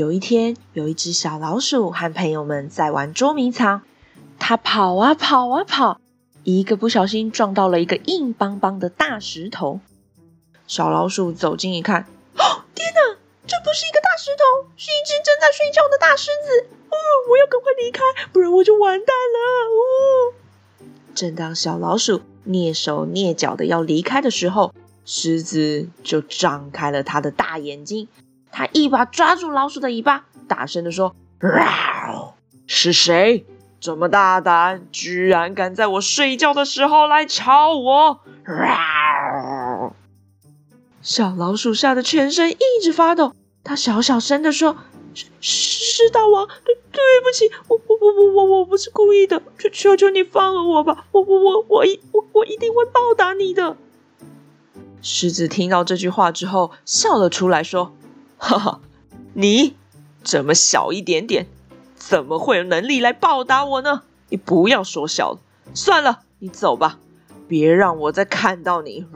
有一天，有一只小老鼠和朋友们在玩捉迷藏。它跑啊跑啊跑，一个不小心撞到了一个硬邦邦的大石头。小老鼠走近一看，哦，天哪！这不是一个大石头，是一只正在睡觉的大狮子。哦，我要赶快离开，不然我就完蛋了。哦。正当小老鼠蹑手蹑脚的要离开的时候，狮子就张开了它的大眼睛，他一把抓住老鼠的尾巴，大声的说：“是谁这么大胆，居然敢在我睡觉的时候来吵我？”小老鼠吓得全身一直发抖，它小小声的说。是是大王，对对不起，我我我我我我不是故意的，求求求你放了我吧，我我我我一我我一定会报答你的。狮子听到这句话之后，笑了出来，说：“哈哈，你这么小一点点，怎么会有能力来报答我呢？你不要说笑了，算了，你走吧，别让我再看到你。”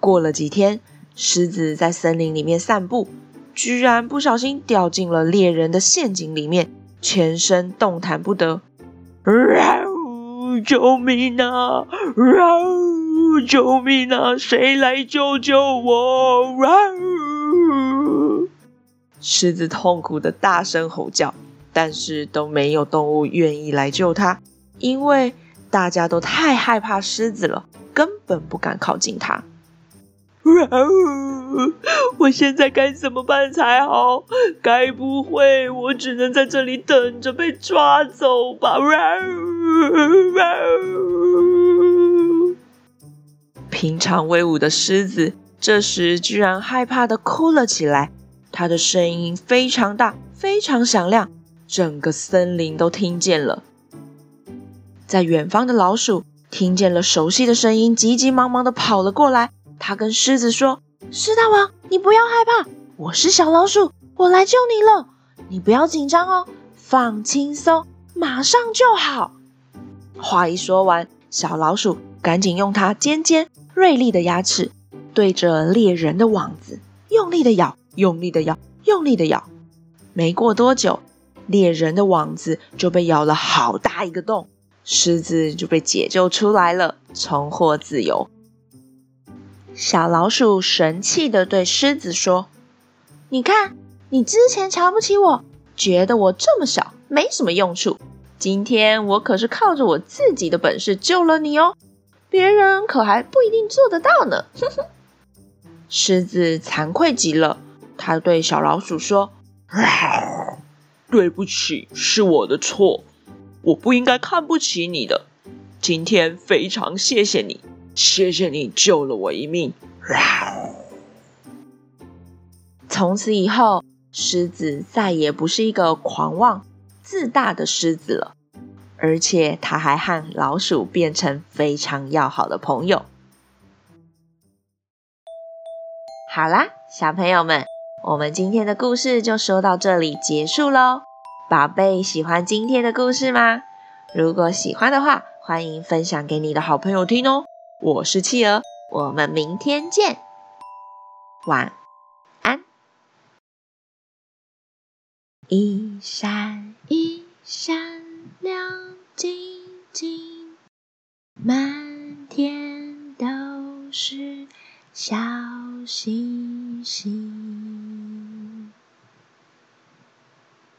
过了几天。狮子在森林里面散步，居然不小心掉进了猎人的陷阱里面，全身动弹不得。救命啊！救命啊！谁来救救我？狮子痛苦的大声吼叫，但是都没有动物愿意来救它，因为大家都太害怕狮子了，根本不敢靠近它。我现在该怎么办才好？该不会我只能在这里等着被抓走吧？平常威武的狮子这时居然害怕的哭了起来，它的声音非常大，非常响亮，整个森林都听见了。在远方的老鼠听见了熟悉的声音，急急忙忙的跑了过来。他跟狮子说：“狮大王，你不要害怕，我是小老鼠，我来救你了。你不要紧张哦，放轻松，马上就好。”话一说完，小老鼠赶紧用它尖尖锐利的牙齿对着猎人的网子用力的咬，用力的咬，用力的咬。没过多久，猎人的网子就被咬了好大一个洞，狮子就被解救出来了，重获自由。小老鼠神气的对狮子说：“你看，你之前瞧不起我，觉得我这么小，没什么用处。今天我可是靠着我自己的本事救了你哦，别人可还不一定做得到呢。”哼哼。狮子惭愧极了，他对小老鼠说：“ 对不起，是我的错，我不应该看不起你的。今天非常谢谢你。”谢谢你救了我一命。从此以后，狮子再也不是一个狂妄自大的狮子了，而且它还和老鼠变成非常要好的朋友。好啦，小朋友们，我们今天的故事就说到这里结束喽。宝贝，喜欢今天的故事吗？如果喜欢的话，欢迎分享给你的好朋友听哦。我是企鹅，我们明天见，晚安。一闪一闪静静，满天都是小星星。